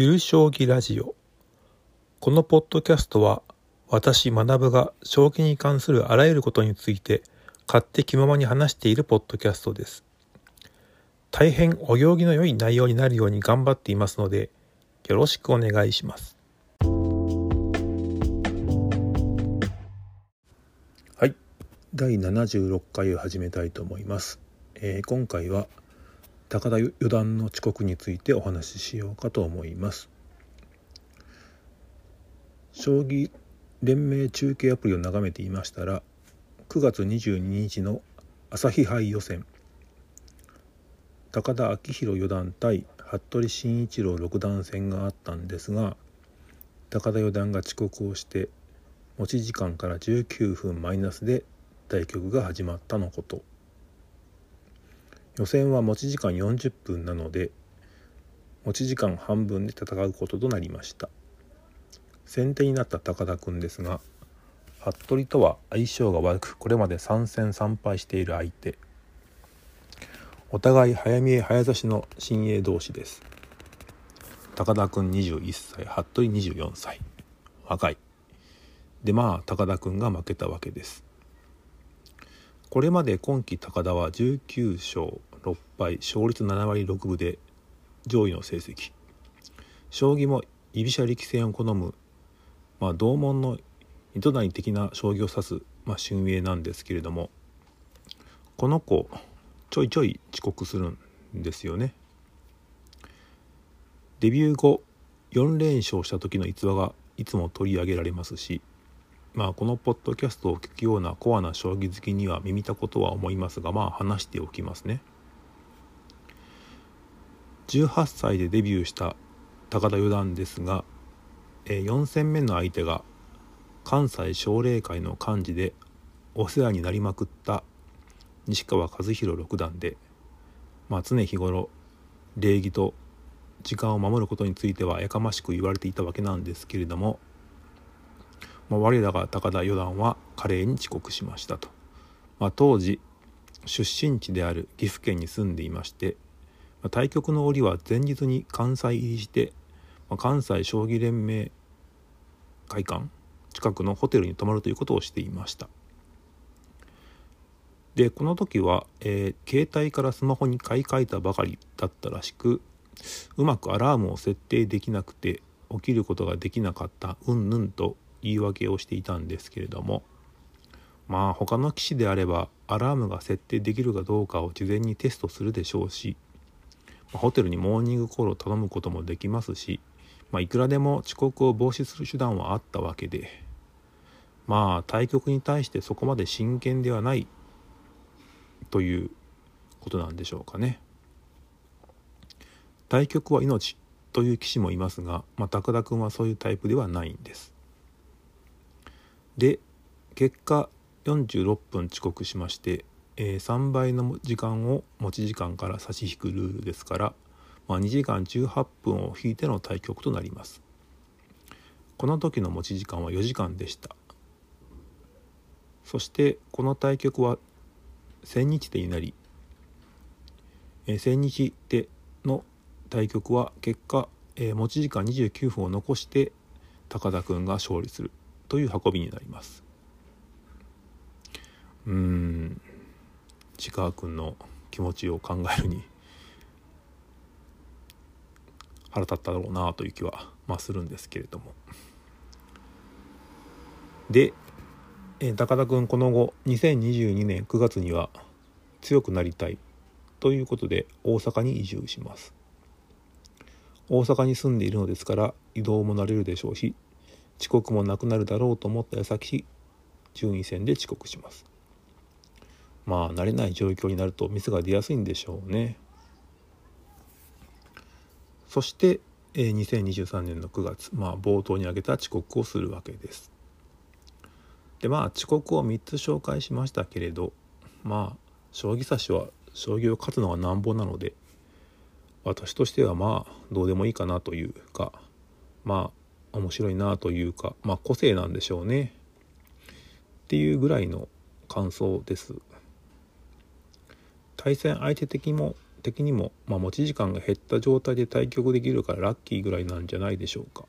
ゆる将棋ラジオ。このポッドキャストは私学が将棋に関するあらゆることについて勝手気ままに話しているポッドキャストです。大変お行儀の良い内容になるように頑張っていますのでよろしくお願いします。はい。第76回を始めたいと思います、えー、今回は高田四段の遅刻についてお話ししようかと思います将棋連盟中継アプリを眺めていましたら9月22日の朝日杯予選高田昭宏四段対服部慎一郎六段戦があったんですが高田四段が遅刻をして持ち時間から19分マイナスで対局が始まったのこと。予選は持ち時間40分なので持ち時間半分で戦うこととなりました。先手になった高田くんですが服部とは相性が悪くこれまで3戦3敗している相手。お互い早見え早指しの新鋭同士です。高田くん21歳服部24歳。若い。でまあ高田くんが負けたわけです。これまで今季高田は19勝6敗勝率7割6分で上位の成績。将棋も居飛車力戦を好む、まあ、同門の糸谷的な将棋を指す、まあ、俊英なんですけれどもこの子ちょいちょい遅刻するんですよね。デビュー後4連勝した時の逸話がいつも取り上げられますしまあこのポッドキャストを聞くようなコアな将棋好きには耳たことは思いますがまあ話しておきますね。18歳でデビューした高田四段ですが、え4戦目の相手が関西奨励会の幹事でお世話になりまくった西川和弘六段で、まあ、常日頃礼儀と時間を守ることについてはやかましく言われていたわけなんですけれども、まあ、我らが高田四段は華麗に遅刻しましたと、まあ、当時出身地である岐阜県に住んでいましてまあ対局の折は前日に関西入りして、ま関西将棋連盟会館近くのホテルに泊まるということをしていました。でこの時は、えー、携帯からスマホに買い替えたばかりだったらしくうまくアラームを設定できなくて起きることができなかったうんぬんと言い訳をしていたんですけれどもまあ他の棋士であればアラームが設定できるかどうかを事前にテストするでしょうしホテルにモーニングコールを頼むこともできますし、まあ、いくらでも遅刻を防止する手段はあったわけでまあ対局に対してそこまで真剣ではないということなんでしょうかね。対局は命という棋士もいますが、まあ、高田君はそういうタイプではないんです。で結果46分遅刻しましてえ、3倍の時間を持ち時間から差し引くルールですから、ま、2時間18分を引いての対局となります。この時の持ち時間は4時間でした。そしてこの対局は千日手になり、えー、千日手の対局は結果、え、持ち時間29分を残して高田君が勝利する。という運びになります。うん。市川君の気持ちを考えるに腹立っただろうなという気は、まあ、するんですけれども。で、え高田君この後2022年9月には強くなりたいということで大阪に移住します。大阪に住んでいるのですから移動も慣れるでしょうし遅刻もなくなるだろうと思った矢先順位戦で遅刻します。まあ慣れない状況になるとミスが出やすいんでしょうね。そして、えー、2023年の9月、まあ、冒頭に挙げた遅刻をするわけです。でまあ遅刻を3つ紹介しましたけれどまあ将棋指しは将棋を勝つのがなんぼなので私としてはまあどうでもいいかなというかまあ面白いなというかまあ個性なんでしょうね。っていうぐらいの感想です。対戦相手的にも的にも、まあ、持ち時間が減った状態で対局できるからラッキーぐらいなんじゃないでしょうか。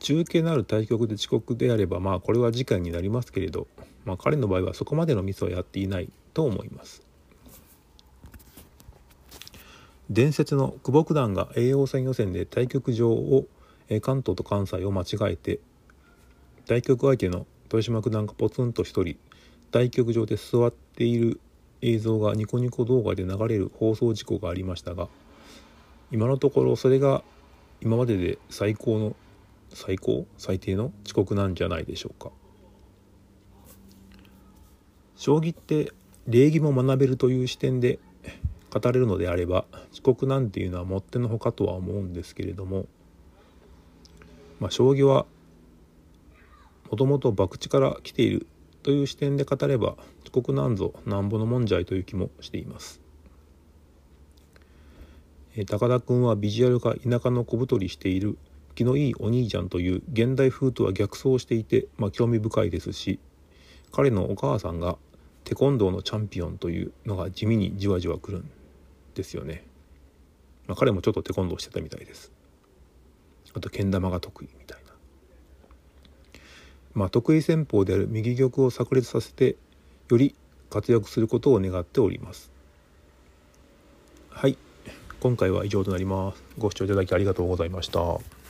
中継のある対局で遅刻であればまあこれは次回になりますけれど、まあ、彼の場合はそこまでのミスはやっていないと思います。伝説の久保九段が栄養戦予選で対局場を関東と関西を間違えて対局相手の豊島九段がポツンと一人対局場で座っている映像がニコニコ動画で流れる放送事故がありましたが今のところそれが今までで最高の最高？最低の遅刻なんじゃないでしょうか。将棋って礼儀も学べるという視点で語れるのであれば遅刻なんていうのはもってのほかとは思うんですけれども、まあ、将棋はもともと博打から来ているという視点で語れば遅刻なんぞなんぼのもんじゃいという気もしています。え高田君はビジュアルが田舎の小太りしている気のいいお兄ちゃんという現代風とは逆走していて、まあ、興味深いですし彼のお母さんがテコンドーのチャンピオンというのが地味にじわじわくるんですよね、まあ、彼もちょっとテコンドーしてたみたいです。あとけん玉が得意みたいな。まあ得意戦法である右玉を炸裂させてより活躍することを願っております。はい。今回は以上となります。ご視聴いただきありがとうございました。